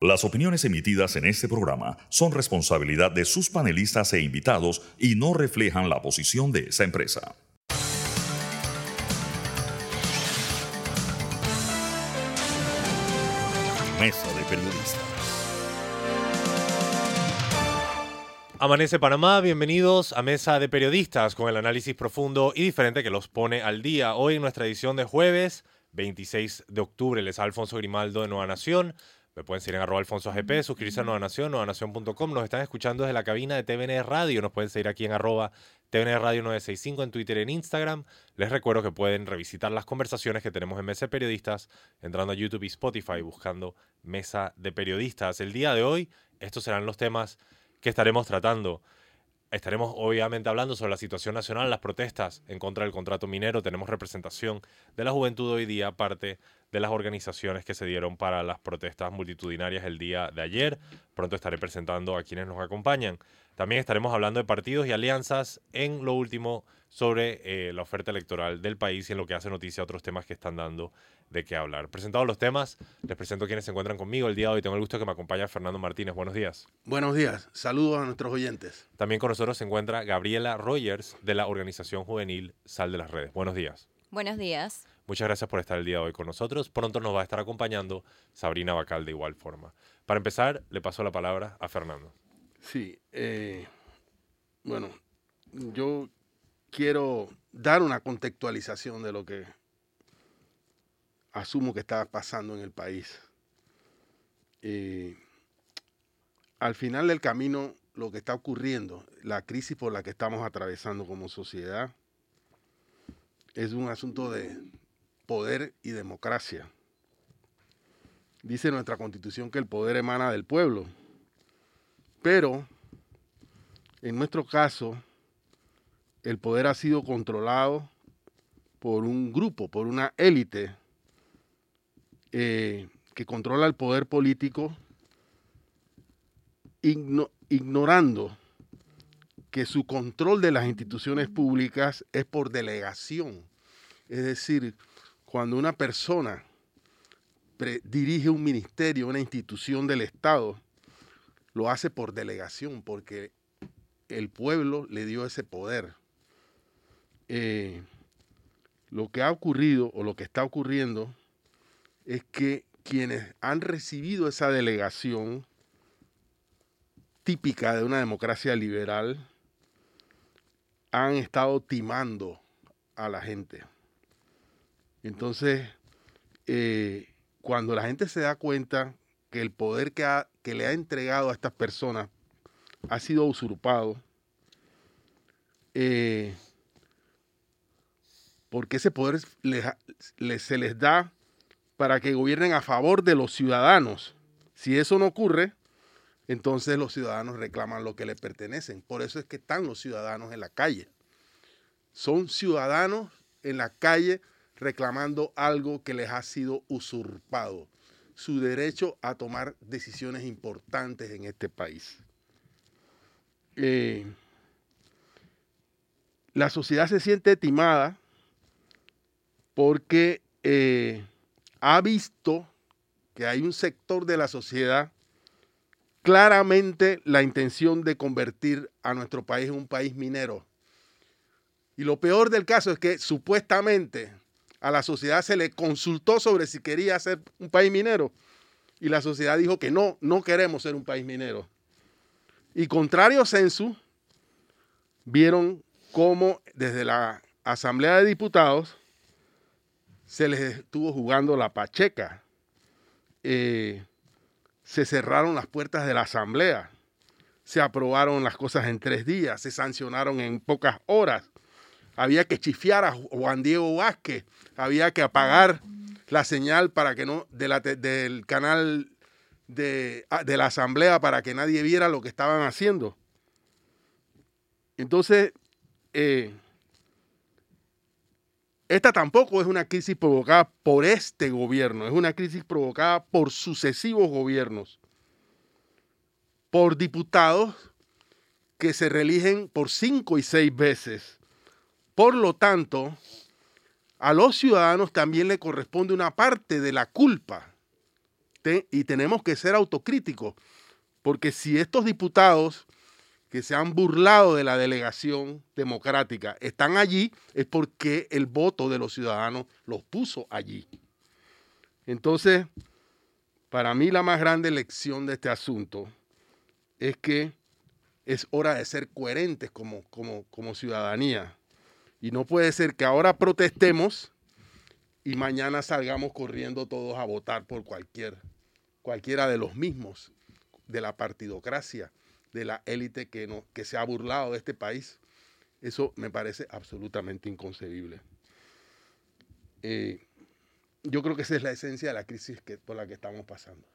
Las opiniones emitidas en este programa son responsabilidad de sus panelistas e invitados y no reflejan la posición de esa empresa. Mesa de Periodistas. Amanece Panamá, bienvenidos a Mesa de Periodistas con el análisis profundo y diferente que los pone al día. Hoy en nuestra edición de jueves, 26 de octubre, les Alfonso Grimaldo de Nueva Nación. Me pueden seguir en arroba alfonso gp, suscribirse a Nueva Nación, nuevanación.com. Nos están escuchando desde la cabina de TVN Radio. Nos pueden seguir aquí en arroba TVN Radio 965 en Twitter y en Instagram. Les recuerdo que pueden revisitar las conversaciones que tenemos en Mesa de Periodistas entrando a YouTube y Spotify buscando Mesa de Periodistas. El día de hoy, estos serán los temas que estaremos tratando. Estaremos obviamente hablando sobre la situación nacional, las protestas en contra del contrato minero. Tenemos representación de la juventud hoy día, parte de las organizaciones que se dieron para las protestas multitudinarias el día de ayer. Pronto estaré presentando a quienes nos acompañan. También estaremos hablando de partidos y alianzas en lo último sobre eh, la oferta electoral del país y en lo que hace noticia a otros temas que están dando de qué hablar. Presentados los temas, les presento a quienes se encuentran conmigo el día de hoy. Tengo el gusto de que me acompañe Fernando Martínez. Buenos días. Buenos días. Saludos a nuestros oyentes. También con nosotros se encuentra Gabriela Rogers de la organización juvenil Sal de las Redes. Buenos días. Buenos días. Muchas gracias por estar el día de hoy con nosotros. Pronto nos va a estar acompañando Sabrina Bacal de igual forma. Para empezar, le paso la palabra a Fernando. Sí, eh, bueno, yo quiero dar una contextualización de lo que asumo que está pasando en el país. Eh, al final del camino, lo que está ocurriendo, la crisis por la que estamos atravesando como sociedad, es un asunto de poder y democracia. Dice nuestra constitución que el poder emana del pueblo, pero en nuestro caso, el poder ha sido controlado por un grupo, por una élite eh, que controla el poder político, ignorando que su control de las instituciones públicas es por delegación. Es decir, cuando una persona dirige un ministerio, una institución del Estado, lo hace por delegación, porque el pueblo le dio ese poder. Eh, lo que ha ocurrido o lo que está ocurriendo es que quienes han recibido esa delegación típica de una democracia liberal han estado timando a la gente. Entonces, eh, cuando la gente se da cuenta que el poder que, que le ha entregado a estas personas ha sido usurpado, eh, porque ese poder se les da para que gobiernen a favor de los ciudadanos. Si eso no ocurre, entonces los ciudadanos reclaman lo que les pertenecen. Por eso es que están los ciudadanos en la calle. Son ciudadanos en la calle reclamando algo que les ha sido usurpado, su derecho a tomar decisiones importantes en este país. Eh, la sociedad se siente timada porque eh, ha visto que hay un sector de la sociedad claramente la intención de convertir a nuestro país en un país minero. Y lo peor del caso es que supuestamente a la sociedad se le consultó sobre si quería ser un país minero y la sociedad dijo que no, no queremos ser un país minero. Y contrario censo, vieron cómo desde la Asamblea de Diputados se les estuvo jugando la pacheca. Eh, se cerraron las puertas de la Asamblea. Se aprobaron las cosas en tres días. Se sancionaron en pocas horas. Había que chifiar a Juan Diego Vázquez. Había que apagar la señal para que no del canal de, ah, de la Asamblea para que nadie viera lo que estaban haciendo. Entonces, eh, esta tampoco es una crisis provocada por este gobierno, es una crisis provocada por sucesivos gobiernos, por diputados que se reeligen por cinco y seis veces. Por lo tanto, a los ciudadanos también le corresponde una parte de la culpa y tenemos que ser autocríticos, porque si estos diputados que se han burlado de la delegación democrática están allí, es porque el voto de los ciudadanos los puso allí. Entonces, para mí la más grande lección de este asunto es que es hora de ser coherentes como, como, como ciudadanía. Y no puede ser que ahora protestemos y mañana salgamos corriendo todos a votar por cualquier, cualquiera de los mismos, de la partidocracia, de la élite que, no, que se ha burlado de este país. Eso me parece absolutamente inconcebible. Eh, yo creo que esa es la esencia de la crisis que, por la que estamos pasando.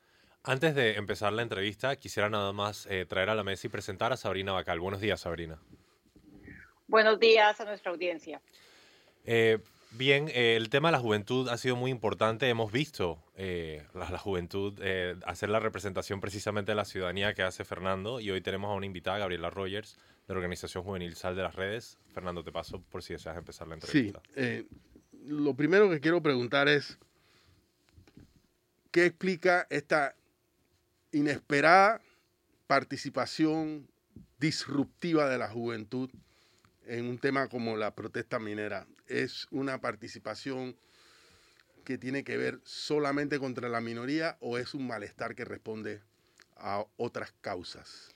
Antes de empezar la entrevista, quisiera nada más eh, traer a la mesa y presentar a Sabrina Bacal. Buenos días, Sabrina. Buenos días a nuestra audiencia. Eh, bien, eh, el tema de la juventud ha sido muy importante. Hemos visto la, la, juventud hacer la representación precisamente de la ciudadanía que hace Fernando y hoy tenemos a una invitada, Gabriela Rogers, de la Organización Juvenil Sal de las Redes. Fernando, te paso por si deseas empezar la entrevista. Sí, lo primero que quiero preguntar es, ¿qué explica esta inesperada participación disruptiva de la juventud en un tema como la protesta minera. ¿Es una participación que tiene que ver solamente contra la minoría o es un malestar que responde a otras causas?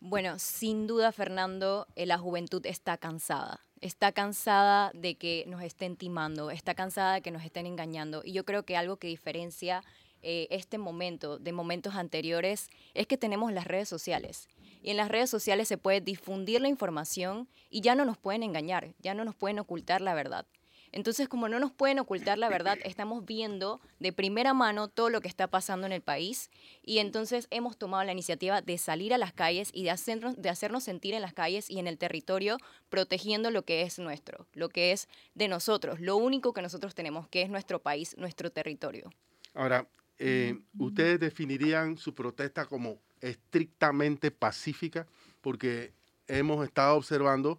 Bueno, sin duda, Fernando, eh, la juventud está cansada. Está cansada de que nos estén timando, está cansada de que nos estén engañando. Y yo creo que algo que diferencia eh, este momento de momentos anteriores es que tenemos las redes sociales. Y en las redes sociales se puede difundir la información y ya no nos pueden engañar, ya no nos pueden ocultar la verdad. Entonces, como no nos pueden ocultar la verdad, estamos viendo de primera mano todo lo que está pasando en el país y entonces hemos tomado la iniciativa de salir a las calles y de hacernos, de hacernos sentir en las calles y en el territorio protegiendo lo que es nuestro, lo que es de nosotros, lo único que nosotros tenemos, que es nuestro país, nuestro territorio. Ahora, eh, ¿ustedes definirían su protesta como estrictamente pacífica? Porque hemos estado observando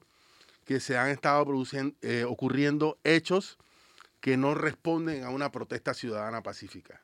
que se han estado produciendo, eh, ocurriendo hechos que no responden a una protesta ciudadana pacífica.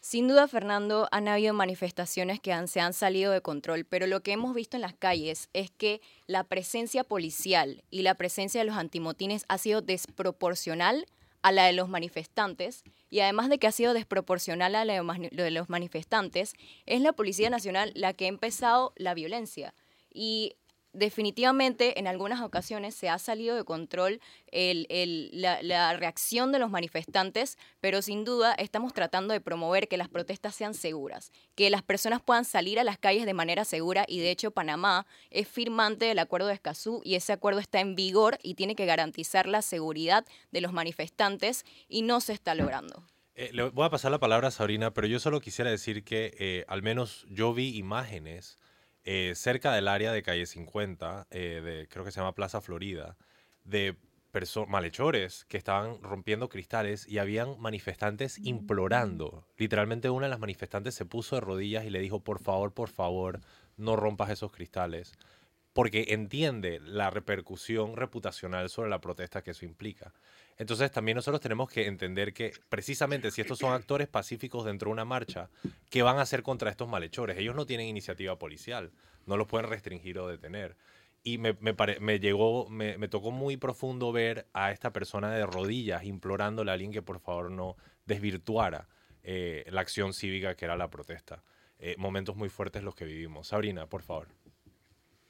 Sin duda, Fernando, han habido manifestaciones que se han salido de control, pero lo que hemos visto en las calles es que la presencia policial y la presencia de los antimotines ha sido desproporcional a la de los manifestantes y además de que ha sido desproporcional a la de los manifestantes, es la Policía Nacional la que ha empezado la violencia. Y definitivamente en algunas ocasiones se ha salido de control la, reacción de los manifestantes, pero sin duda estamos tratando de promover que las protestas sean seguras, que las personas puedan salir a las calles de manera segura y de hecho Panamá es firmante del acuerdo de Escazú y ese acuerdo está en vigor y tiene que garantizar la seguridad de los manifestantes y no se está logrando. Eh, le voy a pasar la palabra a Sabrina, pero yo solo quisiera decir que eh, al menos yo vi imágenes eh, cerca del área de calle 50, eh, de, creo que se llama Plaza Florida, de malhechores que estaban rompiendo cristales y habían manifestantes mm. implorando. Literalmente una de las manifestantes se puso de rodillas y le dijo, por favor, por favor, no rompas esos cristales, porque entiende la repercusión reputacional sobre la protesta que eso implica. Entonces también nosotros tenemos que entender que precisamente si estos son actores pacíficos dentro de una marcha, ¿qué van a hacer contra estos malhechores? Ellos no tienen iniciativa policial, no los pueden restringir o detener. Y me, llegó, me, tocó muy profundo ver a esta persona de rodillas implorándole a alguien que por favor no desvirtuara eh, la acción cívica que era la protesta. Eh, momentos muy fuertes los que vivimos. Sabrina, por favor.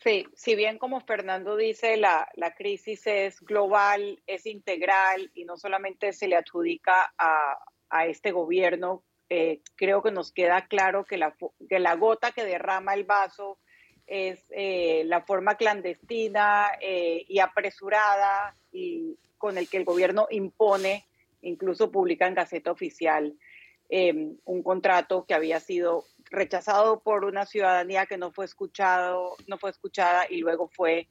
Sí, si bien como Fernando dice, la, crisis es global, es integral y no solamente se le adjudica a, este gobierno, eh, creo que nos queda claro que la, que la gota que derrama el vaso es eh, la forma clandestina eh, y apresurada y con el que el gobierno impone, incluso publica en Gaceta Oficial, un contrato que había sido rechazado por una ciudadanía que no fue escuchado, no fue escuchada y luego fue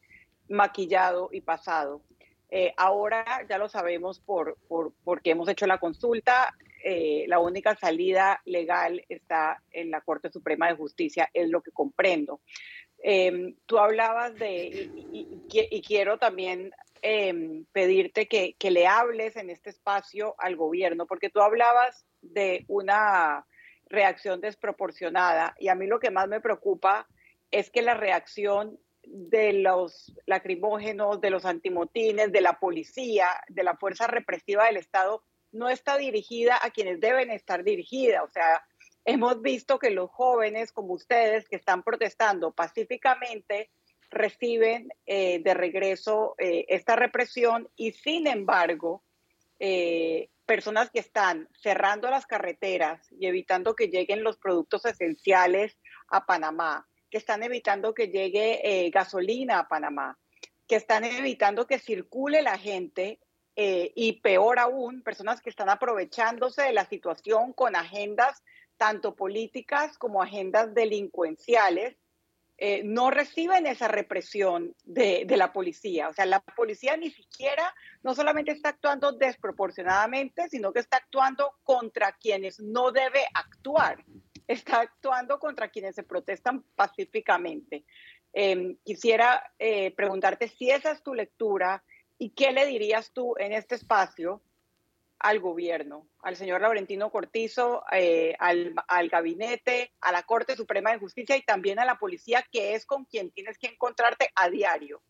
maquillado y pasado. Eh, ahora ya lo sabemos por, por, porque hemos hecho la consulta. Eh, la única salida legal está en la Corte Suprema de Justicia, es lo que comprendo. Em, tú hablabas de, y, quiero también em, pedirte que, que le hables en este espacio al gobierno, porque tú hablabas de una reacción desproporcionada. Y a mí lo que más me preocupa es que la reacción de los lacrimógenos, de los antimotines, de la policía, de la fuerza represiva del Estado, no está dirigida a quienes deben estar dirigida. O sea, hemos visto que los jóvenes como ustedes que están protestando pacíficamente reciben eh, de regreso eh, esta represión y sin embargo, eh, personas que están cerrando las carreteras y evitando que lleguen los productos esenciales a Panamá, que están evitando que llegue gasolina a Panamá, que están evitando que circule la gente y peor aún, personas que están aprovechándose de la situación con agendas tanto políticas como agendas delincuenciales eh, no reciben esa represión de, la policía. O sea, la policía ni siquiera, no solamente está actuando desproporcionadamente, sino que está actuando contra quienes no debe actuar. Está actuando contra quienes se protestan pacíficamente. Em, quisiera eh, preguntarte si esa es tu lectura y qué le dirías tú en este espacio al gobierno, al señor Laurentino Cortizo, eh, al, al, gabinete, a la Corte Suprema de Justicia y también a la policía, que es con quien tienes que encontrarte a diario.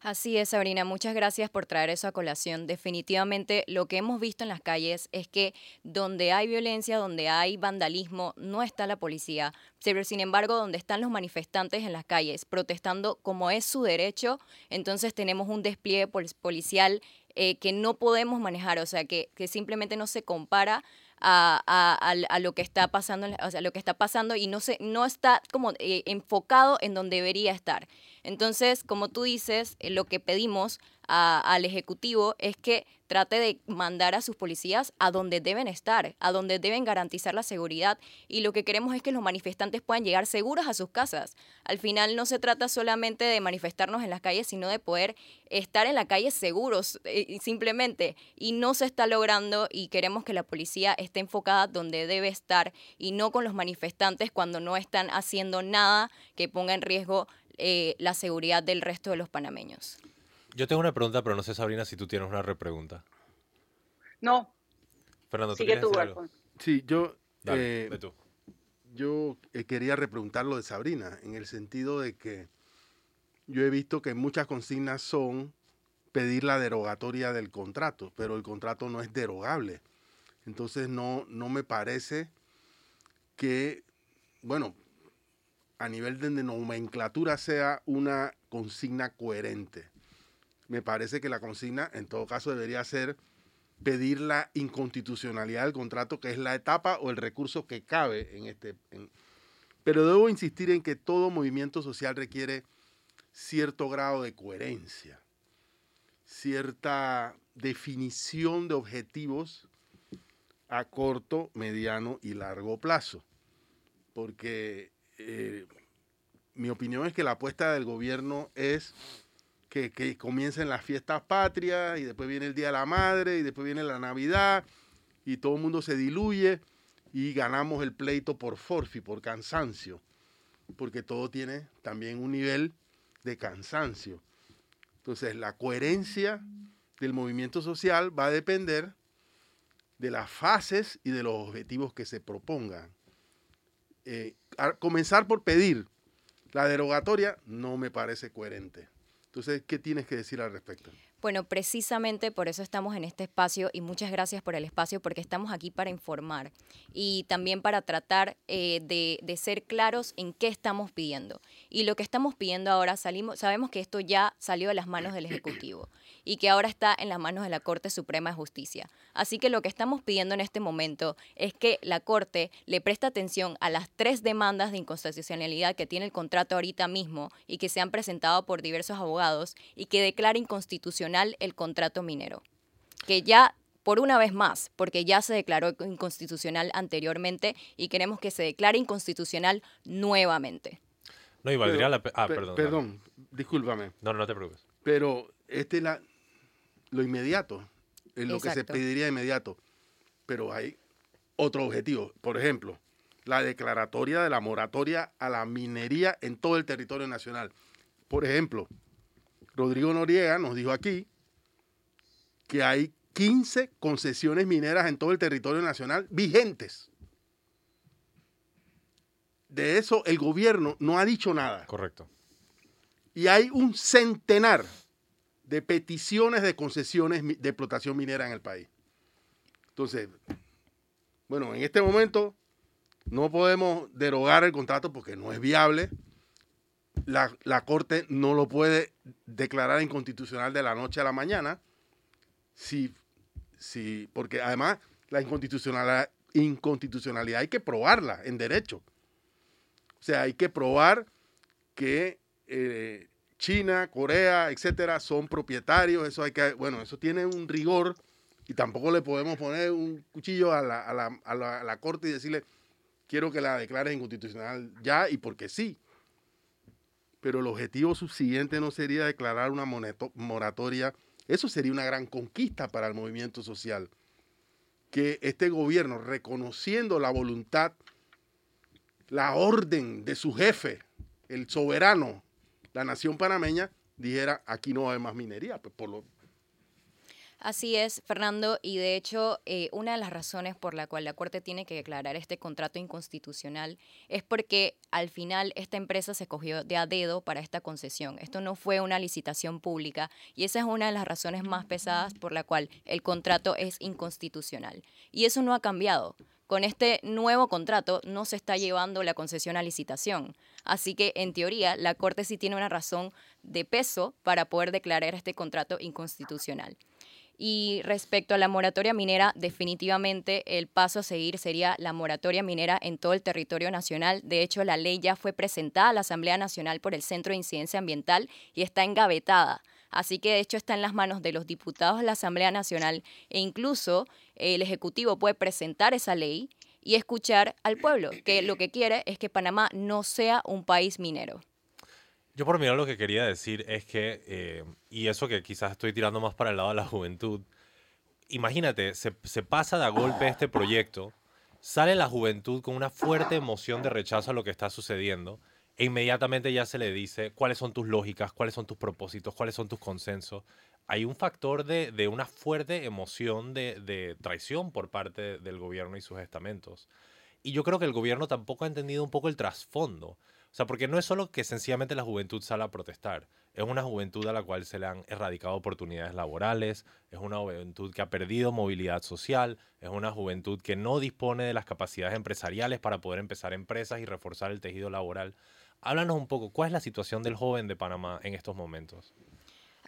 Así es, Sabrina. Muchas gracias por traer eso a colación. Definitivamente lo que hemos visto en las calles es que donde hay violencia, donde hay vandalismo, no está la policía. Pero sin embargo, donde están los manifestantes en las calles protestando como es su derecho, entonces tenemos un despliegue policial eh, que no podemos manejar, o sea, que, que simplemente no se compara a, a, lo que está pasando, o sea, lo que está pasando y no, se, no está como eh, enfocado en donde debería estar. Entonces, como tú dices, eh, lo que pedimos al Ejecutivo es que trate de mandar a sus policías a donde deben estar, a donde deben garantizar la seguridad. Y lo que queremos es que los manifestantes puedan llegar seguros a sus casas. Al final no se trata solamente de manifestarnos en las calles, sino de poder estar en la calle seguros, eh, simplemente. Y no se está logrando y queremos que la policía esté enfocada donde debe estar y no con los manifestantes cuando no están haciendo nada que ponga en riesgo eh, la seguridad del resto de los panameños. Yo tengo una pregunta, pero no sé, Sabrina, si tú tienes una repregunta. No. Fernando, ¿tú Sigue tú, algo? Sí, yo... eh, tú. Yo eh, quería repreguntar lo de Sabrina, en el sentido de que yo he visto que muchas consignas son pedir la derogatoria del contrato, pero el contrato no es derogable. Entonces no, no me parece que, bueno, a nivel de nomenclatura sea una consigna coherente me parece que la consigna en todo caso debería ser pedir la inconstitucionalidad del contrato, que es la etapa o el recurso que cabe en este... pero debo insistir en que todo movimiento social requiere cierto grado de coherencia, cierta definición de objetivos a corto, mediano y largo plazo. Porque eh, mi opinión es que la apuesta del gobierno es que, comiencen las fiestas patrias y después viene el Día de la Madre y después viene la Navidad y todo el mundo se diluye y ganamos el pleito por forfi, por cansancio, porque todo tiene también un nivel de cansancio. Entonces, la coherencia del movimiento social va a depender de las fases y de los objetivos que se propongan. Eh, comenzar por pedir la derogatoria no me parece coherente. Entonces, ¿qué tienes que decir al respecto? Bueno, precisamente por eso estamos en este espacio y muchas gracias por el espacio porque estamos aquí para informar y también para tratar eh, de, de, ser claros en qué estamos pidiendo. Y lo que estamos pidiendo ahora, salimos, sabemos que esto ya salió de las manos del Ejecutivo y que ahora está en las manos de la Corte Suprema de Justicia. Así que lo que estamos pidiendo en este momento es que la Corte le preste atención a las tres demandas de inconstitucionalidad que tiene el contrato ahorita mismo y que se han presentado por diversos abogados y que declare inconstitucional el contrato minero. Que ya por una vez más, porque ya se declaró inconstitucional anteriormente y queremos que se declare inconstitucional nuevamente. No, y valdría la. Ah, perdón. Perdón, discúlpame. No, no te preocupes. Pero este la, lo inmediato, es lo que se pediría inmediato. Pero hay otro objetivo. Por ejemplo, la declaratoria de la moratoria a la minería en todo el territorio nacional. Por ejemplo, Rodrigo Noriega nos dijo aquí que hay 15 concesiones mineras en todo el territorio nacional vigentes. de eso el gobierno no ha dicho nada. Correcto. Y hay un centenar de peticiones de concesiones de explotación minera en el país. Entonces, bueno, en este momento no podemos derogar el contrato porque no es viable. La, la, Corte no lo puede declarar inconstitucional de la noche a la mañana. Si, si, porque además la inconstitucionalidad, inconstitucionalidad hay que probarla en derecho. O sea, hay que probar que eh, China, Corea, etcétera, son propietarios. Eso hay que, bueno, eso tiene un rigor y tampoco le podemos poner un cuchillo a la, corte y decirle, quiero que la declares inconstitucional ya y porque sí. Pero el objetivo subsiguiente no sería declarar una moratoria. Eso sería una gran conquista para el movimiento social. Que este gobierno, reconociendo la voluntad la orden de su jefe, el soberano, la nación panameña, dijera, aquí no hay más minería. Pues por lo... Así es, Fernando, y de hecho eh, una de las razones por la cual la Corte tiene que declarar este contrato inconstitucional es porque al final esta empresa se cogió de a dedo para esta concesión. Esto no fue una licitación pública y esa es una de las razones más pesadas por la cual el contrato es inconstitucional. Y eso no ha cambiado con este nuevo contrato no se está llevando la concesión a licitación. Así que, en teoría, la Corte sí tiene una razón de peso para poder declarar este contrato inconstitucional. Y respecto a la moratoria minera, definitivamente el paso a seguir sería la moratoria minera en todo el territorio nacional. De hecho, la ley ya fue presentada a la Asamblea Nacional por el Centro de Incidencia Ambiental y está engavetada. Así que de hecho está en las manos de los diputados de la Asamblea Nacional e incluso el Ejecutivo puede presentar esa ley y escuchar al pueblo, que lo que quiere es que Panamá no sea un país minero. Yo por mí lo que quería decir es que, eh, y eso que quizás estoy tirando más para el lado de la juventud, imagínate, se, se pasa de golpe este proyecto, sale la juventud con una fuerte emoción de rechazo a lo que está sucediendo, e inmediatamente ya se le dice cuáles son tus lógicas, cuáles son tus propósitos, cuáles son tus consensos. Hay un factor de, una fuerte emoción de, de, traición por parte del gobierno y sus estamentos. Y yo creo que el gobierno tampoco ha entendido un poco el trasfondo. O sea, porque no es solo que sencillamente la juventud sale a protestar, es una juventud a la cual se le han erradicado oportunidades laborales, es una juventud que ha perdido movilidad social, es una juventud que no dispone de las capacidades empresariales para poder empezar empresas y reforzar el tejido laboral. Háblanos un poco, ¿cuál es la situación del joven de Panamá en estos momentos?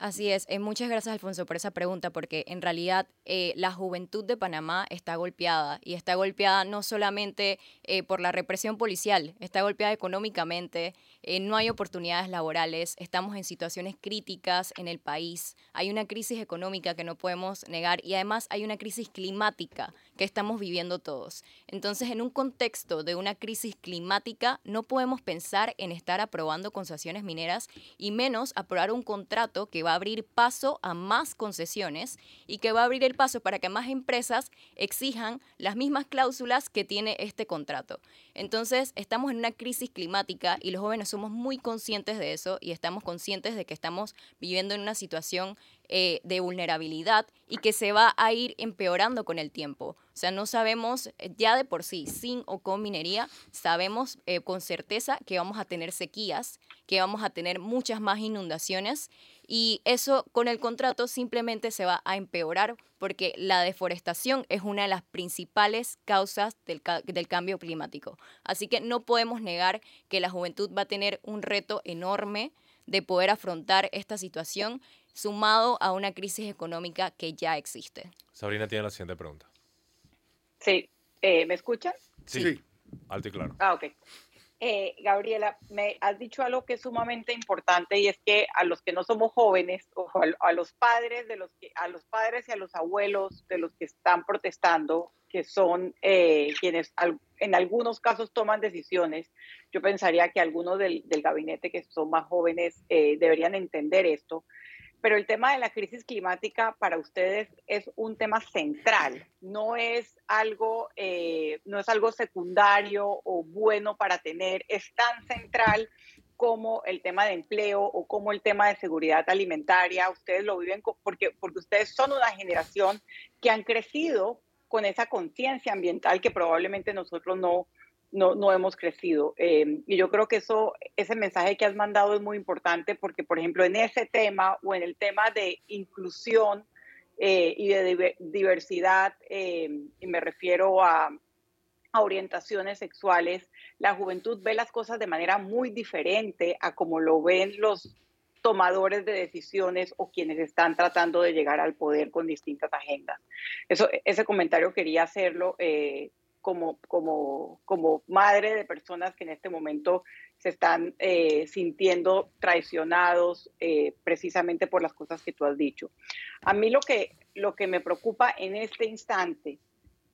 Así es. Eh, muchas gracias, Alfonso, por esa pregunta, porque en realidad eh, la juventud de Panamá está golpeada y está golpeada no solamente eh, por la represión policial, está golpeada económicamente, no hay oportunidades laborales, estamos en situaciones críticas en el país, hay una crisis económica que no podemos negar y además hay una crisis climática que estamos viviendo todos. Entonces, en un contexto de una crisis climática, no podemos pensar en estar aprobando concesiones mineras y menos aprobar un contrato que va a abrir paso a más concesiones y que va a abrir el paso para que más empresas exijan las mismas cláusulas que tiene este contrato. Entonces, estamos en una crisis climática y los jóvenes somos muy conscientes de eso y estamos conscientes de que estamos viviendo en una situación eh, de vulnerabilidad y que se va a ir empeorando con el tiempo. Sea, no sabemos eh, ya de por sí, sin o con minería, sabemos eh, con certeza que vamos a tener sequías, que vamos a tener muchas más inundaciones y eso con el contrato simplemente se va a empeorar porque la deforestación es una de las principales causas del, del, cambio climático. Así que no podemos negar que la juventud va a tener un reto enorme de poder afrontar esta situación sumado a una crisis económica que ya existe. Sabrina tiene la siguiente pregunta. Sí, eh, ¿me escuchan? Sí. sí. Alto y claro. Ah, ok. Eh, Gabriela, me has dicho algo que es sumamente importante y es que a los que no somos jóvenes o a, los padres de los que a los padres y a los abuelos de los que están protestando, que son eh, quienes en algunos casos toman decisiones, yo pensaría que algunos del, del gabinete que son más jóvenes eh, deberían entender esto pero el tema de la crisis climática para ustedes es un tema central, no es algo, eh, no es algo secundario o bueno para tener, es tan central como el tema de empleo o como el tema de seguridad alimentaria. Ustedes lo viven porque, porque ustedes son una generación que han crecido con esa conciencia ambiental que probablemente nosotros no, no, no hemos crecido. Eh, y yo creo que eso, ese mensaje que has mandado es muy importante porque, por ejemplo, en ese tema o en el tema de inclusión eh, y de diversidad, y me refiero a, a orientaciones sexuales, la juventud ve las cosas de manera muy diferente a como lo ven los tomadores de decisiones o quienes están tratando de llegar al poder con distintas agendas. Eso, ese comentario quería hacerlo eh, como, como, como madre de personas que en este momento se están eh, sintiendo traicionados eh, precisamente por las cosas que tú has dicho. A mí lo que, lo que me preocupa en este instante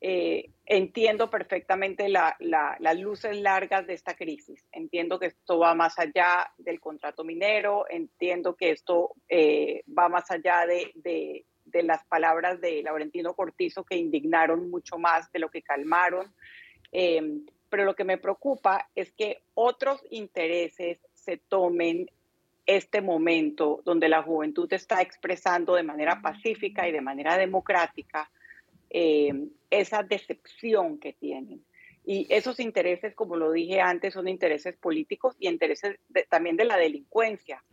eh, entiendo perfectamente las luces largas de esta crisis. Entiendo que esto va más allá del contrato minero, entiendo que esto eh, va más allá de, las palabras de Laurentino Cortizo que indignaron mucho más de lo que calmaron. Eh, pero lo que me preocupa es que otros intereses se tomen este momento donde la juventud está expresando de manera pacífica y de manera democrática eh, esa decepción que tienen. Y esos intereses, como lo dije antes, son intereses políticos y intereses también de la delincuencia.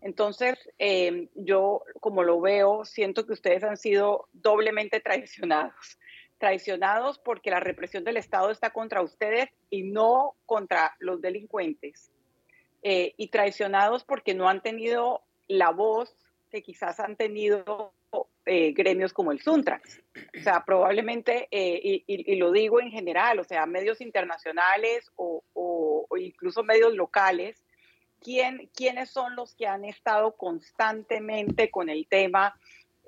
Entonces, eh, yo, como lo veo, siento que ustedes han sido doblemente traicionados. Traicionados porque la represión del Estado está contra ustedes y no contra los delincuentes. Eh, y traicionados porque no han tenido la voz que quizás han tenido eh, gremios como el Suntrax. O sea, probablemente, eh, y, lo digo en general, o sea, medios internacionales o, incluso medios locales, ¿quién, ¿quiénes son los que han estado constantemente con el tema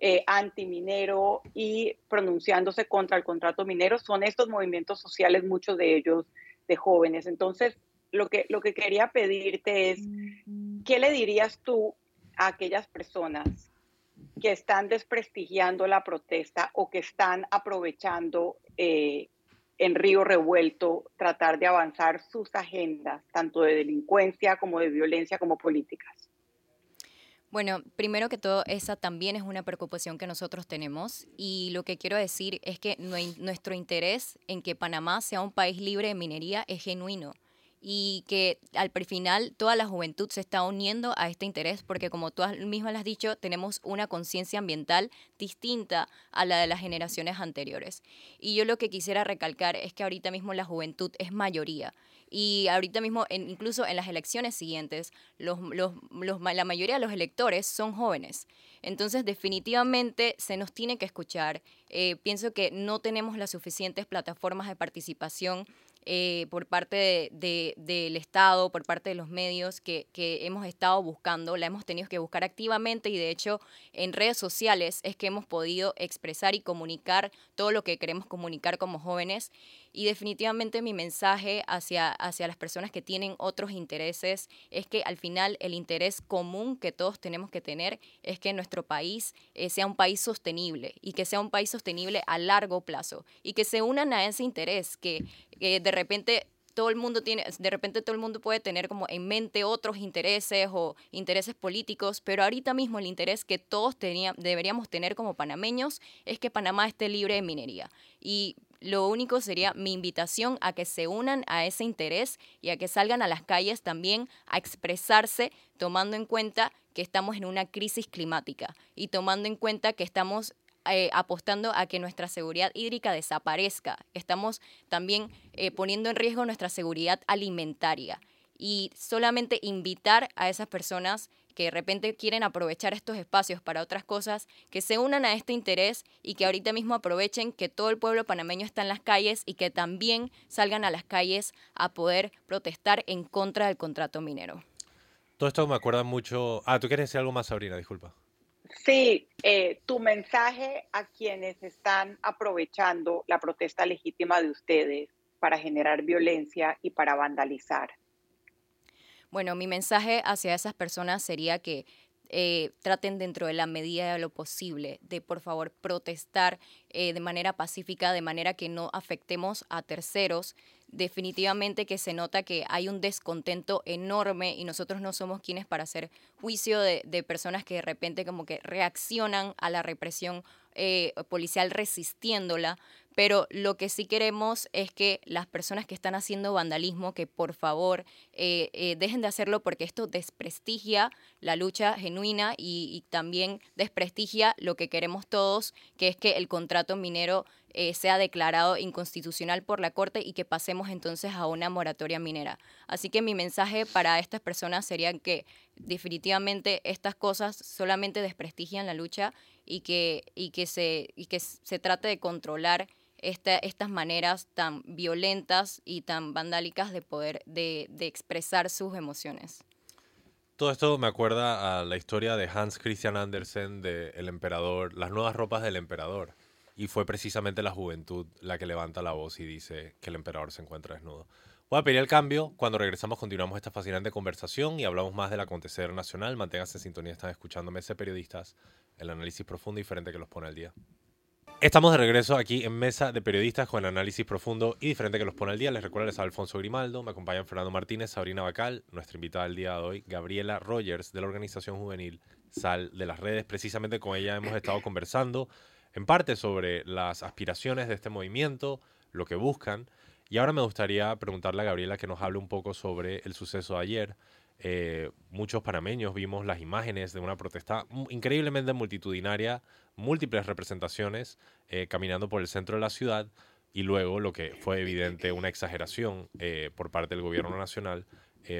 eh, antiminero y pronunciándose contra el contrato minero? Son estos movimientos sociales, muchos de ellos de jóvenes. Entonces, lo que, lo que quería pedirte es, ¿qué le dirías tú a aquellas personas que están desprestigiando la protesta o que están aprovechando eh, en Río Revuelto tratar de avanzar sus agendas, tanto de delincuencia como de violencia como políticas. Bueno, primero que todo, esa también es una preocupación que nosotros tenemos y lo que quiero decir es que nuestro interés en que Panamá sea un país libre de minería es genuino y que al final toda la juventud se está uniendo a este interés porque como tú misma has dicho, tenemos una conciencia ambiental distinta a la de las generaciones anteriores. Y yo lo que quisiera recalcar es que ahorita mismo la juventud es mayoría. Y ahorita mismo, incluso en las elecciones siguientes, la mayoría de los electores son jóvenes. Entonces, definitivamente se nos tiene que escuchar. Eh, pienso que no tenemos las suficientes plataformas de participación eh, por parte del Estado, por parte de los medios que, hemos estado buscando, la hemos tenido que buscar activamente y de hecho en redes sociales es que hemos podido expresar y comunicar todo lo que queremos comunicar como jóvenes y definitivamente mi mensaje hacia, hacia las personas que tienen otros intereses es que al final el interés común que todos tenemos que tener es que nuestro país eh, sea un país sostenible y que sea un país sostenible a largo plazo y que se unan a ese interés que, que de repente todo el mundo tiene, de repente todo el mundo puede tener como en mente otros intereses o intereses políticos, pero ahorita mismo el interés que todos deberíamos tener como panameños es que Panamá esté libre de minería. Y lo único sería mi invitación a que se unan a ese interés y a que salgan a las calles también a expresarse tomando en cuenta que estamos en una crisis climática y tomando en cuenta que estamos eh, apostando a que nuestra seguridad hídrica desaparezca. Estamos también eh, poniendo en riesgo nuestra seguridad alimentaria. Y solamente invitar a esas personas que de repente quieren aprovechar estos espacios para otras cosas, que se unan a este interés y que ahorita mismo aprovechen que todo el pueblo panameño está en las calles y que también salgan a las calles a poder protestar en contra del contrato minero. Todo esto me acuerda mucho... Ah, tú quieres decir algo más, Sabrina, disculpa. Sí, eh, tu mensaje a quienes están aprovechando la protesta legítima de ustedes para generar violencia y para vandalizar. Bueno, mi mensaje hacia esas personas sería que eh, traten dentro de la medida de lo posible de por favor protestar eh, de manera pacífica, de manera que no afectemos a terceros. Definitivamente que se nota que hay un descontento enorme y nosotros no somos quienes para hacer juicio de, personas que de repente como que reaccionan a la represión eh, policial resistiéndola, pero lo que sí queremos es que las personas que están haciendo vandalismo, que por favor eh, eh, dejen de hacerlo porque esto desprestigia la lucha genuina y, también desprestigia lo que queremos todos, que es que el contrato minero eh, sea declarado inconstitucional por la Corte y que pasemos entonces a una moratoria minera. Así que mi mensaje para estas personas sería que definitivamente estas cosas solamente desprestigian la lucha y que, y que, se, y que se trate de controlar estas maneras tan violentas y tan vandálicas de poder de, expresar sus emociones. Todo esto me acuerda a la historia de Hans Christian Andersen de El Emperador, las nuevas ropas del Emperador. Y fue precisamente la juventud la que levanta la voz y dice que el emperador se encuentra desnudo. Voy a pedir el cambio. Cuando regresamos continuamos esta fascinante conversación y hablamos más del acontecer nacional. Manténganse en sintonía, están escuchándome ese periodistas, el análisis profundo y diferente que los pone al día. Estamos de regreso aquí en Mesa de Periodistas con análisis profundo y diferente que los pone al día. Les recuerdo, les Alfonso Grimaldo, me acompañan Fernando Martínez, Sabrina Bacal, nuestra invitada del día de hoy, Gabriela Rogers, de la organización juvenil Sal de las Redes. Precisamente con ella hemos estado conversando en parte sobre las aspiraciones de este movimiento, lo que buscan. Y ahora me gustaría preguntarle a Gabriela que nos hable un poco sobre el suceso de ayer. Eh, muchos panameños vimos las imágenes de una protesta increíblemente multitudinaria, múltiples representaciones eh, caminando por el centro de la ciudad y luego lo que fue evidente una exageración eh, por parte del gobierno nacional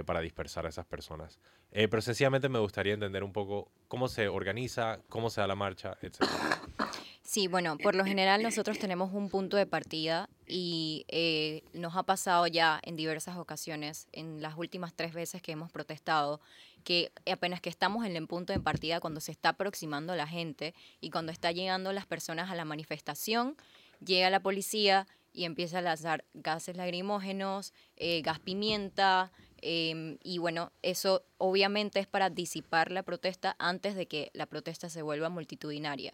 para dispersar a esas personas. pero sencillamente me gustaría entender un poco cómo se organiza, cómo se da la marcha, etc. Sí, bueno, por lo general nosotros tenemos un punto de partida y eh, nos ha pasado ya en diversas ocasiones, en las últimas tres veces que hemos protestado, que apenas que estamos en el punto de partida, cuando se está aproximando la gente y cuando está llegando las personas a la manifestación, llega la policía y empieza a lanzar gases lagrimógenos, eh, gas pimienta, em, y bueno, eso obviamente es para disipar la protesta antes de que la protesta se vuelva multitudinaria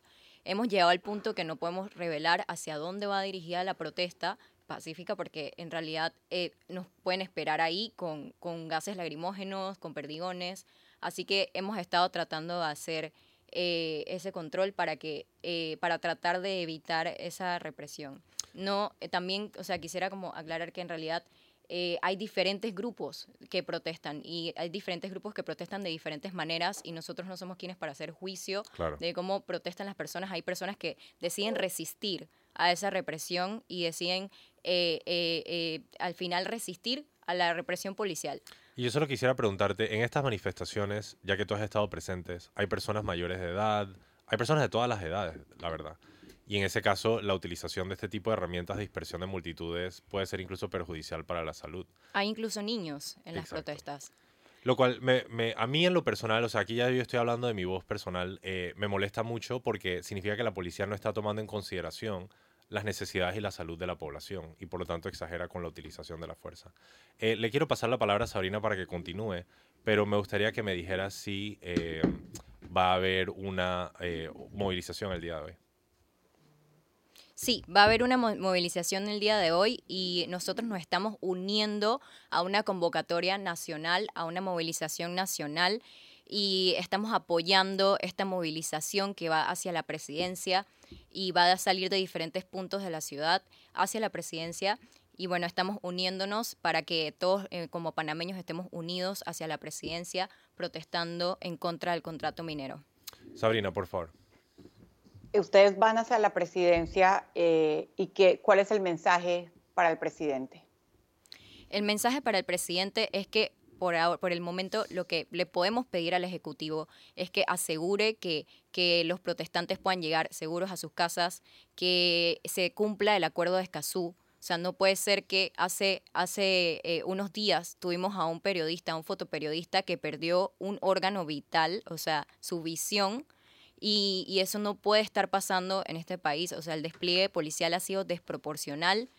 hemos llegado al punto que no podemos revelar hacia dónde va dirigida la protesta pacífica porque en realidad eh, nos pueden esperar ahí con, con, gases lagrimógenos, con perdigones. Así que hemos estado tratando de hacer eh, ese control para, que, eh, para tratar de evitar esa represión. No, también, o sea, quisiera como aclarar que en realidad eh, hay diferentes grupos que protestan y hay diferentes grupos que protestan de diferentes maneras y nosotros no somos quienes para hacer juicio de cómo protestan las personas. Hay personas que deciden resistir a esa represión y deciden eh, eh, al final resistir a la represión policial. Y yo solo quisiera preguntarte, en estas manifestaciones, ya que tú has estado presentes, hay personas mayores de edad, hay personas de todas las edades, la verdad. Y en ese caso, la utilización de este tipo de herramientas de dispersión de multitudes puede ser incluso perjudicial para la salud. Hay incluso niños en las protestas. Lo cual, me, me, a mí en lo personal, o sea, aquí ya yo estoy hablando de mi voz personal, eh, me molesta mucho porque significa que la policía no está tomando en consideración las necesidades y la salud de la población y por lo tanto exagera con la utilización de la fuerza. Eh, le quiero pasar la palabra a Sabrina para que continúe, pero me gustaría que me dijera si eh, va a haber una movilización el día de hoy. Sí, va a haber una movilización el día de hoy y nosotros nos estamos uniendo a una convocatoria nacional, a una movilización nacional y estamos apoyando esta movilización que va hacia la presidencia y va a salir de diferentes puntos de la ciudad hacia la presidencia. Y bueno, estamos uniéndonos para que todos eh, como panameños estemos unidos hacia la presidencia protestando en contra del contrato minero. Sabrina, por favor ustedes van hacia la presidencia eh, y que, cuál es el mensaje para el presidente. El mensaje para el presidente es que por, por el momento lo que le podemos pedir al Ejecutivo es que asegure que, que los protestantes puedan llegar seguros a sus casas, que se cumpla el acuerdo de Escazú. O sea, no puede ser que hace, hace eh, unos días tuvimos a un periodista, a un fotoperiodista que perdió un órgano vital, o sea, su visión, y, eso no puede estar pasando en este país. O sea, el despliegue policial ha sido desproporcional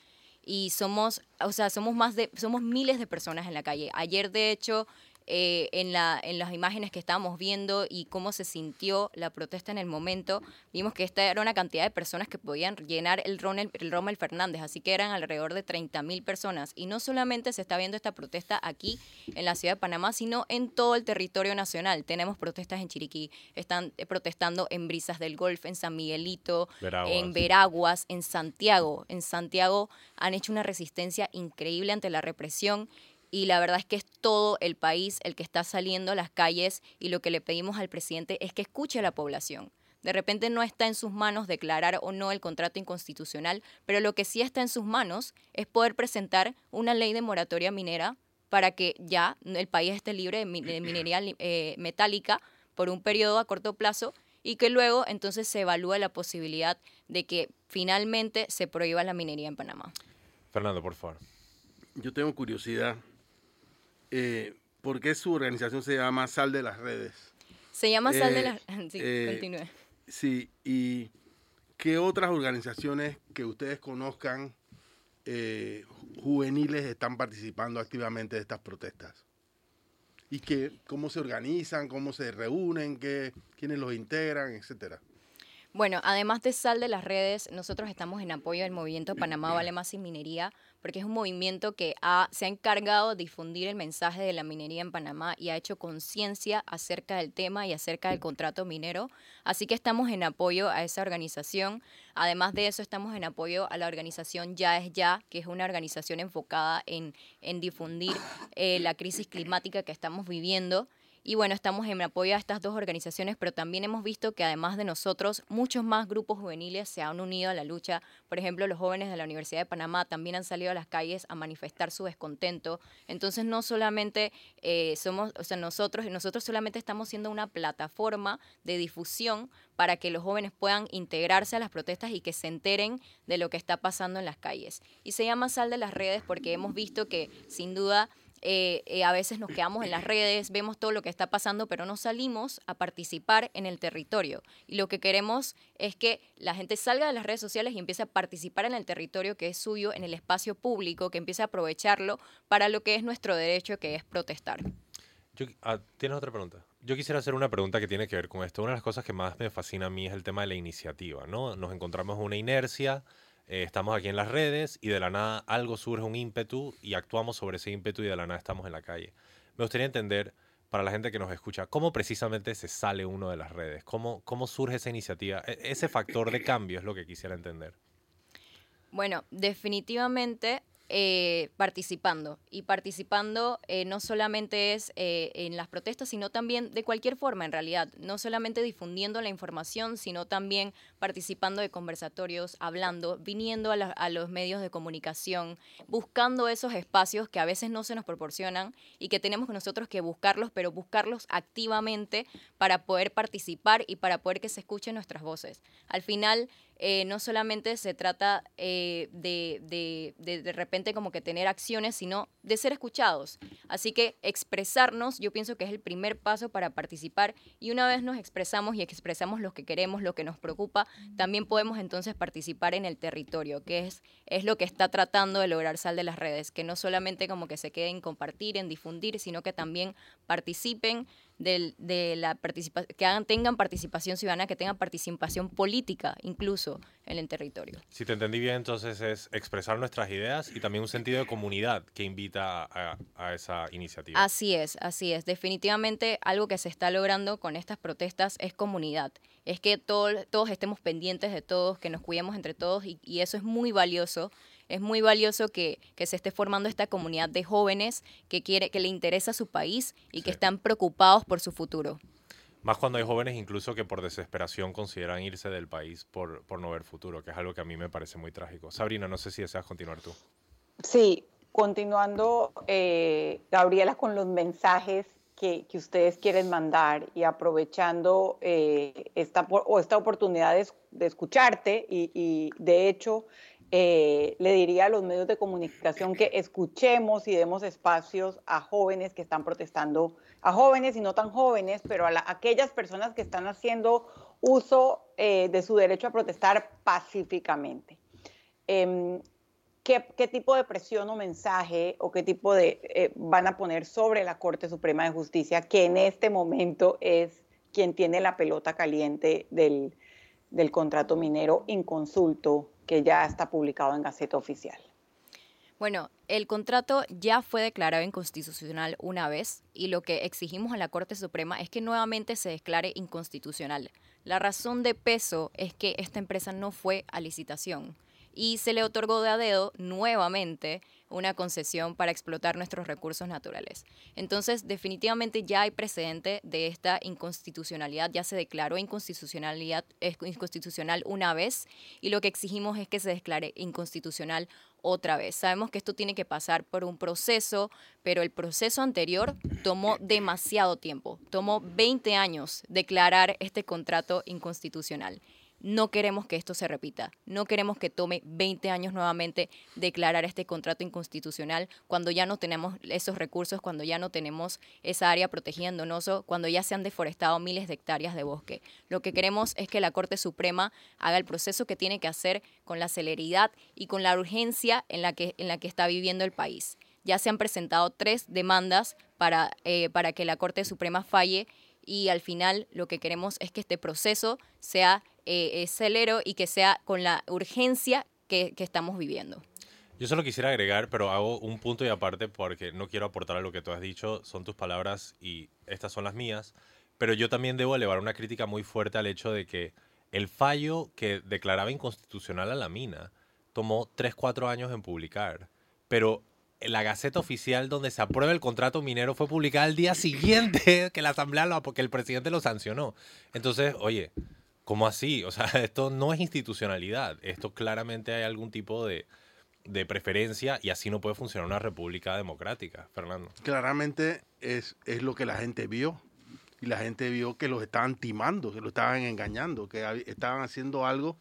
y somos, o sea, somos más de, somos miles de personas en la calle. Ayer, de hecho, eh, en, la, en las imágenes que estábamos viendo y cómo se sintió la protesta en el momento, vimos que esta era una cantidad de personas que podían llenar el, Ronald, el Rommel Fernández, así que eran alrededor de 30 mil personas. Y no solamente se está viendo esta protesta aquí en la ciudad de Panamá, sino en todo el territorio nacional. Tenemos protestas en Chiriquí, están eh, protestando en Brisas del Golf, en San Miguelito, en Veraguas, en Santiago. En Santiago han hecho una resistencia increíble ante la represión y la verdad es que es todo el país el que está saliendo a las calles y lo que le pedimos al presidente es que escuche a la población. De repente no está en sus manos declarar o no el contrato inconstitucional, pero lo que sí está en sus manos es poder presentar una ley de moratoria minera para que ya el país esté libre de, minería eh, metálica por un periodo a corto plazo y que luego entonces se evalúe la posibilidad de que finalmente se prohíba la minería en Panamá. Fernando, por favor. Yo tengo curiosidad eh, ¿por qué su organización se llama Sal de las Redes? Se llama Sal de eh, las Redes. Sí, eh, continúe. Sí, y ¿qué otras organizaciones que ustedes conozcan juveniles están participando activamente de estas protestas? ¿Y qué, cómo se organizan, cómo se reúnen, qué, quiénes los integran, etcétera? Bueno, además de Sal de las Redes, nosotros estamos en apoyo del movimiento Panamá Vale Más y Minería, porque es un movimiento que se ha encargado de difundir el mensaje de la minería en Panamá y ha hecho conciencia acerca del tema y acerca del contrato minero. Así que estamos en apoyo a esa organización. Además de eso, estamos en apoyo a la organización Ya es Ya, que es una organización enfocada en, difundir eh, la crisis climática que estamos viviendo y bueno, estamos en apoyo a estas dos organizaciones, pero también hemos visto que además de nosotros, muchos más grupos juveniles se han unido a la lucha. Por ejemplo, los jóvenes de la Universidad de Panamá también han salido a las calles a manifestar su descontento. Entonces, no solamente eh, somos, o sea, nosotros, nosotros solamente estamos siendo una plataforma de difusión para que los jóvenes puedan integrarse a las protestas y que se enteren de lo que está pasando en las calles. Y se llama Sal de las Redes porque hemos visto que, sin duda, eh, eh, a veces nos quedamos en las redes, vemos todo lo que está pasando, pero no salimos a participar en el territorio. Y lo que queremos es que la gente salga de las redes sociales y empiece a participar en el territorio que es suyo, en el espacio público, que empiece a aprovecharlo para lo que es nuestro derecho, que es protestar. Ah, ¿Tienes otra pregunta? Yo quisiera hacer una pregunta que tiene que ver con esto. Una de las cosas que más me fascina a mí es el tema de la iniciativa, ¿no? Nos encontramos en una inercia, eh, estamos aquí en las redes y de la nada algo surge un ímpetu y actuamos sobre ese ímpetu y de la nada estamos en la calle. Me gustaría entender, para la gente que nos escucha, cómo precisamente se sale uno de las redes, cómo, cómo surge esa iniciativa, e, ese factor de cambio es lo que quisiera entender. Bueno, definitivamente eh, participando. Y participando eh, no solamente es eh, en las protestas, sino también de cualquier forma, en realidad. No solamente difundiendo la información, sino también participando de conversatorios, hablando, viniendo a, a los medios de comunicación, buscando esos espacios que a veces no se nos proporcionan y que tenemos nosotros que buscarlos, pero buscarlos activamente para poder participar y para poder que se escuchen nuestras voces. Al final, eh, no solamente se trata eh, de, de, de, repente como que tener acciones, sino de ser escuchados. Así que expresarnos, yo pienso que es el primer paso para participar. Y una vez nos expresamos y expresamos lo que queremos, lo que nos preocupa, también podemos entonces participar en el territorio, que es, es lo que está tratando de lograr Sal de las redes, que no solamente como que se queden en compartir, en difundir, sino que también participen de la participación, que hagan, tengan participación ciudadana, que tengan participación política incluso en el territorio. Si te entendí bien, entonces es expresar nuestras ideas y también un sentido de comunidad que invita a, a esa iniciativa. Así es, así es. Definitivamente algo que se está logrando con estas protestas es comunidad. Es que todos estemos pendientes de todos, que nos cuidemos entre todos y, y eso es muy valioso es muy valioso que, se esté formando esta comunidad de jóvenes que, quiere, que le interesa su país y que están preocupados por su futuro. Más cuando hay jóvenes incluso que por desesperación consideran irse del país por, por no ver futuro, que es algo que a mí me parece muy trágico. Sabrina, no sé si deseas continuar tú. Sí, continuando, eh, Gabriela, con los mensajes que, que, ustedes quieren mandar y aprovechando eh, esta, o esta oportunidad de, escucharte y, y, de hecho eh, le diría a los medios de comunicación que escuchemos y demos espacios a jóvenes que están protestando, a jóvenes y no tan jóvenes, pero a, aquellas personas que están haciendo uso eh, de su derecho a protestar pacíficamente. Em, ¿qué, tipo de presión o mensaje o qué tipo de eh, van a poner sobre la Corte Suprema de Justicia, que en este momento es quien tiene la pelota caliente del, del contrato minero inconsulto que ya está publicado en Gaceta Oficial? Bueno, el contrato ya fue declarado inconstitucional una vez y lo que exigimos a la Corte Suprema es que nuevamente se declare inconstitucional. La razón de peso es que esta empresa no fue a licitación y se le otorgó de a dedo nuevamente una concesión para explotar nuestros recursos naturales. Entonces, definitivamente ya hay precedente de esta inconstitucionalidad, ya se declaró inconstitucionalidad, inconstitucional una vez y lo que exigimos es que se declare inconstitucional otra vez. Sabemos que esto tiene que pasar por un proceso, pero el proceso anterior tomó demasiado tiempo, tomó 20 años declarar este contrato inconstitucional. No queremos que esto se repita. No queremos que tome 20 años nuevamente declarar este contrato inconstitucional cuando ya no tenemos esos recursos, cuando ya no tenemos esa área protegida en Donoso, cuando ya se han deforestado miles de hectáreas de bosque. Lo que queremos es que la Corte Suprema haga el proceso que tiene que hacer con la celeridad y con la urgencia en la que, en la que está viviendo el país. Ya se han presentado tres demandas para, eh, para que la Corte Suprema falle y al final lo que queremos es que este proceso sea eh, celero y que sea con la urgencia que, que, estamos viviendo. Yo solo quisiera agregar, pero hago un punto y aparte porque no quiero aportar a lo que tú has dicho, son tus palabras y estas son las mías, pero yo también debo elevar una crítica muy fuerte al hecho de que el fallo que declaraba inconstitucional a la mina tomó 3, 4 años en publicar, pero la Gaceta Oficial donde se aprueba el contrato minero fue publicada el día siguiente que la Asamblea lo, porque el presidente lo sancionó. Entonces, oye, ¿cómo así? O sea, esto no es institucionalidad. Esto claramente hay algún tipo de, de preferencia y así no puede funcionar una república democrática, Fernando. Claramente es, es lo que la gente vio. Y la gente vio que los estaban timando, que lo estaban engañando, que estaban haciendo algo,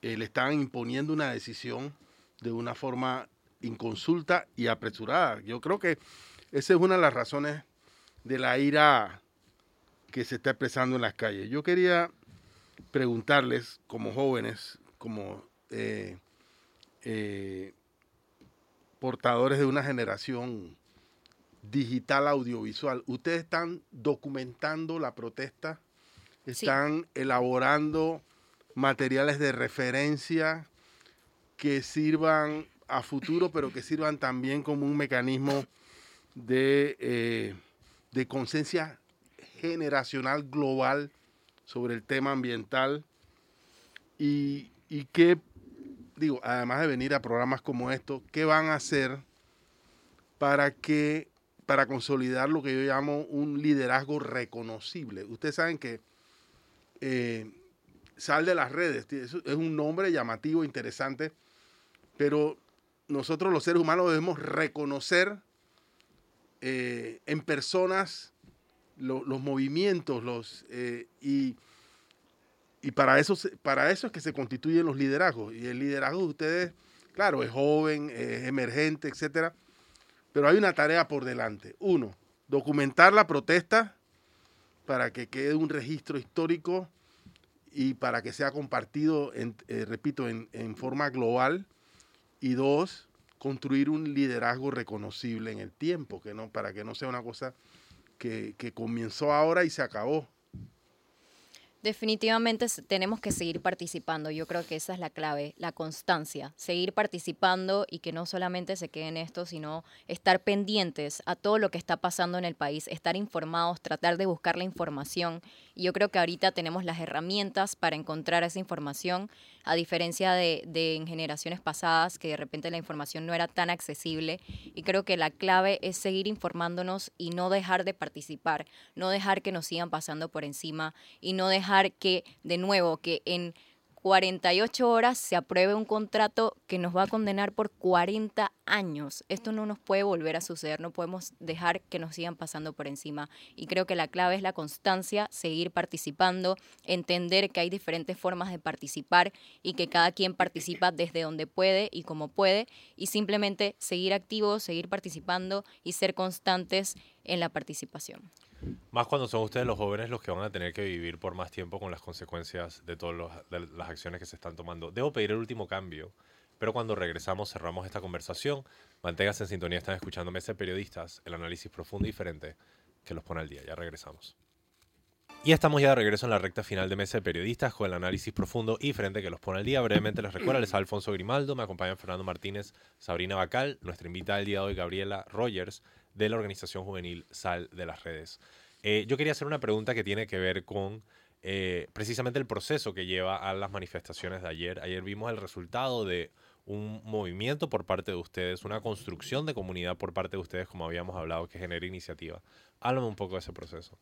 eh, le estaban imponiendo una decisión de una forma inconsulta y apresurada. Yo creo que esa es una de las razones de la ira que se está expresando en las calles. Yo quería preguntarles, como jóvenes, como eh, eh, portadores de una generación digital audiovisual, ¿ustedes están documentando la protesta? ¿Están elaborando materiales de referencia que sirvan a futuro, pero que sirvan también como un mecanismo de, eh, de conciencia generacional global sobre el tema ambiental y, y qué, digo, además de venir a programas como estos, qué van a hacer para que para consolidar lo que yo llamo un liderazgo reconocible. Ustedes saben que eh, Sal de las Redes es un nombre llamativo, interesante, pero nosotros los seres humanos debemos reconocer eh, en personas los movimientos los, eh, y, y para, eso, para eso es que se constituyen los liderazgos. Y el liderazgo de ustedes, claro, es joven, es emergente, etcétera, pero hay una tarea por delante. Uno, documentar la protesta para que quede un registro histórico y para que sea compartido, en, eh, repito, en, en forma global y dos, construir un liderazgo reconocible en el tiempo, que no, para que no sea una cosa que, comenzó ahora y se acabó. Definitivamente tenemos que seguir participando. Yo creo que esa es la clave, la constancia. Seguir participando y que no solamente se quede en esto, sino estar pendientes a todo lo que está pasando en el país, estar informados, tratar de buscar la información. Y yo creo que ahorita tenemos las herramientas para encontrar esa información, a diferencia de, de en generaciones pasadas, que de repente la información no era tan accesible. Y creo que la clave es seguir informándonos y no dejar de participar, no dejar que nos sigan pasando por encima y no dejar que, de nuevo, que en 48 horas se apruebe un contrato que nos va a condenar por 40 años. Esto no nos puede volver a suceder, no podemos dejar que nos sigan pasando por encima. Y creo que la clave es la constancia, seguir participando, entender que hay diferentes formas de participar y que cada quien participa desde donde puede y como puede, y simplemente seguir activos, seguir participando y ser constantes en la participación. Más cuando son ustedes los jóvenes los que van a tener que vivir por más tiempo con las consecuencias de todas las acciones que se están tomando. Debo pedir el último cambio, pero cuando regresamos cerramos esta conversación. Manténgase en sintonía, están escuchando Mesa Periodistas, el análisis profundo y diferente que los pone al día. Ya regresamos. Y estamos ya de regreso en la recta final de Mesa de Periodistas con el análisis profundo y frente que los pone al día. Brevemente les recuerdo, les Alfonso Grimaldo, me acompañan Fernando Martínez, Sabrina Bacal, nuestra invitada del día de hoy, Gabriela Rogers, de la organización juvenil Sal de las Redes. Eh, yo quería hacer una pregunta que tiene que ver con eh, precisamente el proceso que lleva a las manifestaciones de ayer. Ayer vimos el resultado de un movimiento por parte de ustedes, una construcción de comunidad por parte de ustedes, como habíamos hablado, que genera iniciativa. Háblame un poco de ese proceso.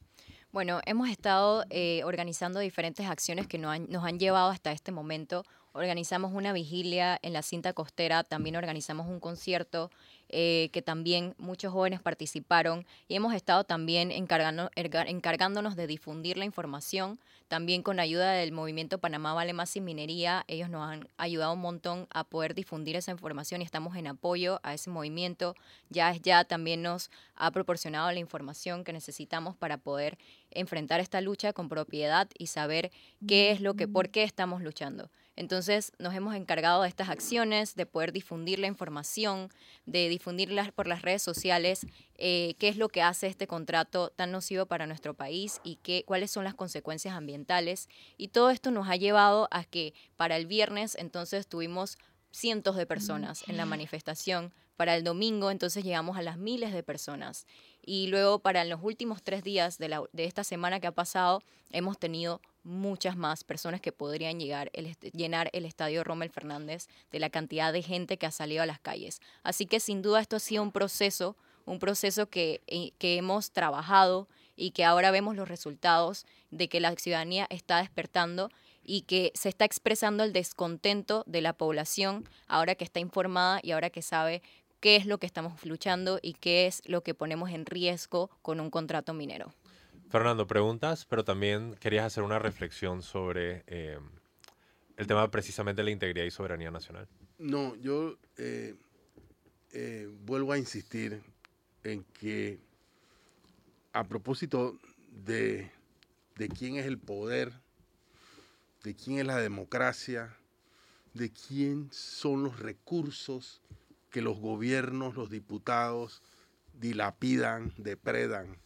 Bueno, hemos estado eh, organizando diferentes acciones que nos han, nos han llevado hasta este momento. Organizamos una vigilia en la cinta costera, también organizamos un concierto eh, que también muchos jóvenes participaron y hemos estado también encargando, encargándonos de difundir la información, también con ayuda del movimiento Panamá Vale Más Sin Minería, ellos nos han ayudado un montón a poder difundir esa información y estamos en apoyo a ese movimiento. Ya es ya también nos ha proporcionado la información que necesitamos para poder enfrentar esta lucha con propiedad y saber qué es lo que, por qué estamos luchando. Entonces nos hemos encargado de estas acciones, de poder difundir la información, de difundirlas por las redes sociales, eh, qué es lo que hace este contrato tan nocivo para nuestro país y qué, cuáles son las consecuencias ambientales. Y todo esto nos ha llevado a que para el viernes entonces tuvimos cientos de personas en la manifestación. Para el domingo entonces llegamos a las miles de personas. Y luego para los últimos tres días de, esta semana que ha pasado hemos tenido muchas más personas que podrían llegar el, llenar el estadio Rommel Fernández de la cantidad de gente que ha salido a las calles. Así que sin duda esto ha sido un proceso, un proceso que, eh, que hemos trabajado y que ahora vemos los resultados de que la ciudadanía está despertando y que se está expresando el descontento de la población ahora que está informada y ahora que sabe qué es lo que estamos luchando y qué es lo que ponemos en riesgo con un contrato minero. Fernando, preguntas, pero también querías hacer una reflexión sobre eh, el tema precisamente de la integridad y soberanía nacional. No, yo eh, eh, vuelvo a insistir en que a propósito de, de quién es el poder, de quién es la democracia, de quién son los recursos que los gobiernos, los diputados dilapidan, depredan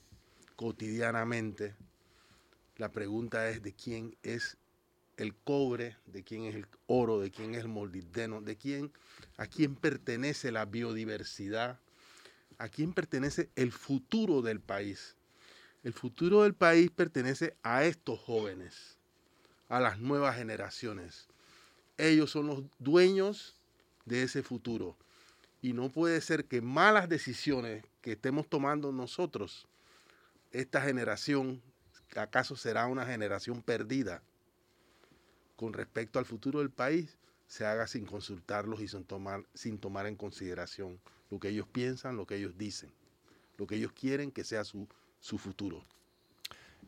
cotidianamente. La pregunta es de quién es el cobre, de quién es el oro, de quién es el molibdeno, de quién, a quién pertenece la biodiversidad, a quién pertenece el futuro del país. El futuro del país pertenece a estos jóvenes, a las nuevas generaciones. Ellos son los dueños de ese futuro. Y no puede ser que malas decisiones que estemos tomando nosotros esta generación, ¿acaso será una generación perdida con respecto al futuro del país? Se haga sin consultarlos y sin tomar, sin tomar en consideración lo que ellos piensan, lo que ellos dicen, lo que ellos quieren que sea su, su futuro.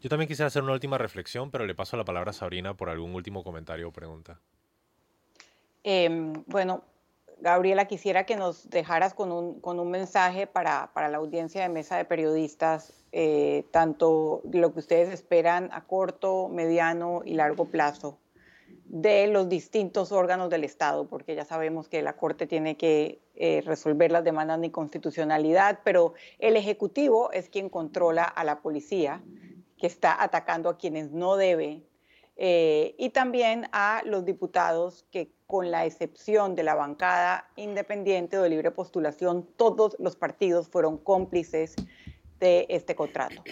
Yo también quisiera hacer una última reflexión, pero le paso la palabra a Sabrina por algún último comentario o pregunta. Eh, bueno, Gabriela, quisiera que nos dejaras con un, con un mensaje para, para, la audiencia de mesa de periodistas, eh, tanto lo que ustedes esperan a corto, mediano y largo plazo de los distintos órganos del Estado, porque ya sabemos que la Corte tiene que eh, resolver las demandas de inconstitucionalidad, pero el Ejecutivo es quien controla a la policía, que está atacando a quienes no debe, eh, y también a los diputados que con la excepción de la bancada independiente o de libre postulación, todos los partidos fueron cómplices de este contrato.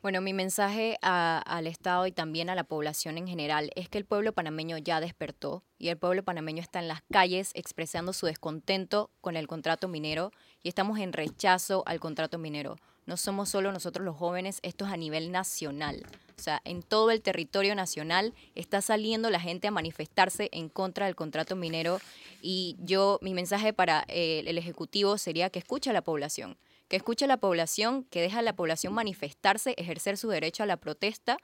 Bueno, mi mensaje al Estado y también a la población en general es que el pueblo panameño ya despertó y el pueblo panameño está en las calles expresando su descontento con el contrato minero y estamos en rechazo al contrato minero. No somos solo nosotros los jóvenes, esto es a nivel nacional. O sea, en todo el territorio nacional está saliendo la gente a manifestarse en contra del contrato minero y yo, mi mensaje para eh, el Ejecutivo sería que escuche a la población, que escuche a la población, que deja a la población manifestarse, ejercer su derecho a la protesta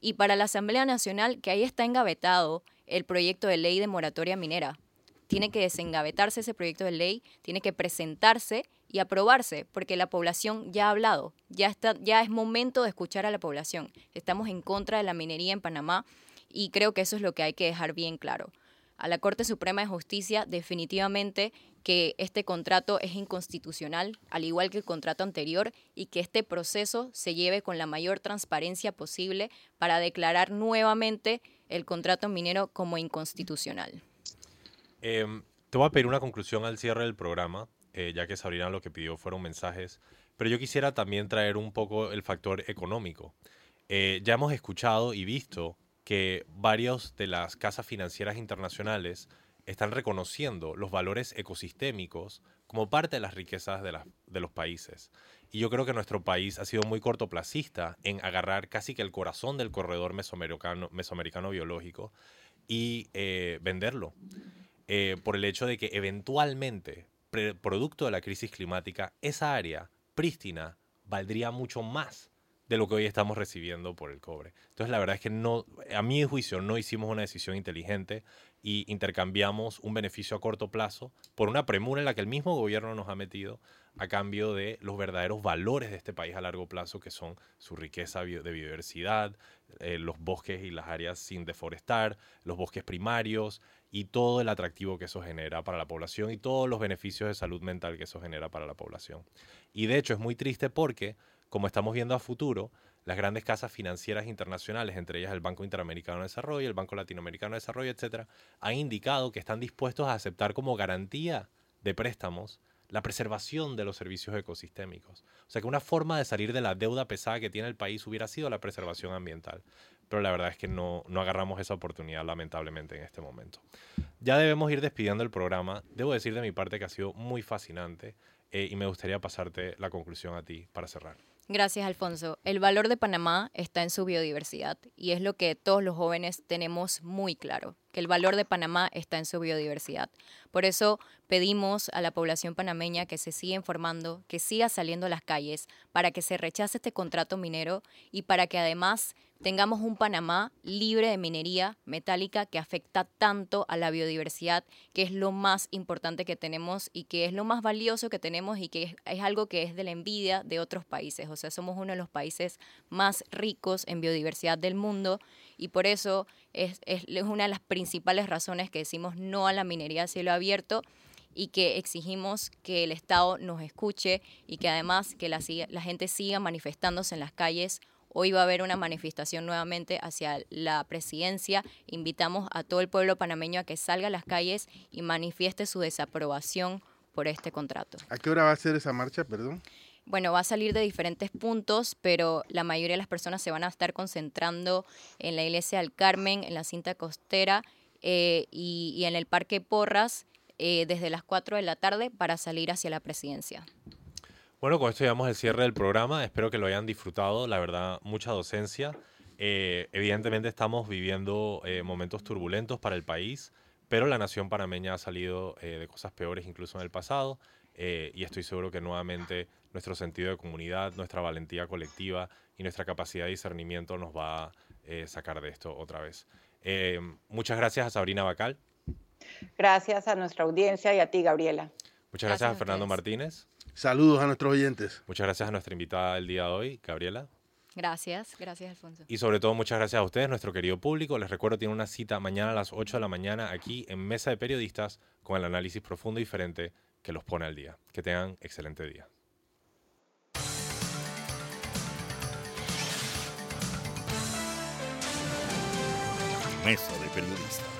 y para la Asamblea Nacional que ahí está engavetado el proyecto de ley de moratoria minera. Tiene que desengavetarse ese proyecto de ley, tiene que presentarse y aprobarse, porque la población ya ha hablado, ya, está, ya es momento de escuchar a la población. Estamos en contra de la minería en Panamá y creo que eso es lo que hay que dejar bien claro. a la Corte Suprema de Justicia definitivamente que este contrato es inconstitucional, al igual que el contrato anterior, y que este proceso se lleve con la mayor transparencia posible para declarar nuevamente el contrato minero como inconstitucional. Em, te voy a pedir una conclusión al cierre del programa, eh, ya que Sabrina lo que pidió fueron mensajes, pero yo quisiera también traer un poco el factor económico. Eh, ya hemos escuchado y visto que varias de las casas financieras internacionales están reconociendo los valores ecosistémicos como parte de las riquezas de, de, los países. Y yo creo que nuestro país ha sido muy cortoplacista en agarrar casi que el corazón del corredor mesoamericano, biológico y eh, venderlo. Por el hecho de que eventualmente, producto de la crisis climática, esa área prístina valdría mucho más de lo que hoy estamos recibiendo por el cobre. Entonces, la verdad es que no, a mi juicio, no hicimos una decisión inteligente y intercambiamos un beneficio a corto plazo por una premura en la que el mismo gobierno nos ha metido a cambio de los verdaderos valores de este país a largo plazo, que son su riqueza de biodiversidad, eh, los bosques y las áreas sin deforestar, los bosques primarios y todo el atractivo que eso genera para la población y todos los beneficios de salud mental que eso genera para la población. Y de hecho es muy triste porque como estamos viendo a futuro, las grandes casas financieras internacionales, entre ellas el Banco Interamericano de Desarrollo, el Banco Latinoamericano de Desarrollo, etcétera, han indicado que están dispuestos a aceptar como garantía de préstamos la preservación de los servicios ecosistémicos. O sea que una forma de salir de la deuda pesada que tiene el país hubiera sido la preservación ambiental. Pero la verdad es que no, no agarramos esa oportunidad lamentablemente en este momento. Ya debemos ir despidiendo el programa. Debo decir de mi parte que ha sido muy fascinante eh, y me gustaría pasarte la conclusión a ti para cerrar. Gracias, Alfonso. El valor de Panamá está en su biodiversidad y es lo que todos los jóvenes tenemos muy claro, que el valor de Panamá está en su biodiversidad. Por eso pedimos a la población panameña que se siga informando, que siga saliendo a las calles para que se rechace este contrato minero y para que además tengamos un Panamá libre de minería metálica que afecta tanto a la biodiversidad, que es lo más importante que tenemos y que es lo más valioso que tenemos y que es, algo que es de la envidia de otros países. O sea, somos uno de los países más ricos en biodiversidad del mundo y por eso es, es, una de las principales razones que decimos no a la minería a cielo abierto y que exigimos que el Estado nos escuche y que además que la, la gente siga manifestándose en las calles Hoy va a haber una manifestación nuevamente hacia la presidencia. Invitamos a todo el pueblo panameño a que salga a las calles y manifieste su desaprobación por este contrato. ¿A qué hora va a ser esa marcha, perdón? Bueno, va a salir de diferentes puntos, pero la mayoría de las personas se van a estar concentrando en la iglesia del Carmen, en la cinta costera eh, y, en el Parque Porras eh, desde las 4 de la tarde para salir hacia la presidencia. Bueno, con esto llegamos al cierre del programa. Espero que lo hayan disfrutado. La verdad, mucha docencia. Eh, evidentemente estamos viviendo eh, momentos turbulentos para el país, pero la nación panameña ha salido eh, de cosas peores incluso en el pasado y estoy seguro que nuevamente nuestro sentido de comunidad, nuestra valentía colectiva y nuestra capacidad de discernimiento nos va a sacar de esto otra vez. muchas gracias a Sabrina Bacal. Gracias a nuestra audiencia y a ti, Gabriela. Muchas gracias, a Fernando Martínez. Saludos a nuestros oyentes. Muchas gracias a nuestra invitada del día de hoy, Gabriela. Gracias, gracias Alfonso. Y sobre todo muchas gracias a ustedes, nuestro querido público. Les recuerdo, tiene una cita mañana a las 8 de la mañana aquí en Mesa de Periodistas con el análisis profundo y diferente que los pone al día. Que tengan excelente día. Mesa de Periodistas.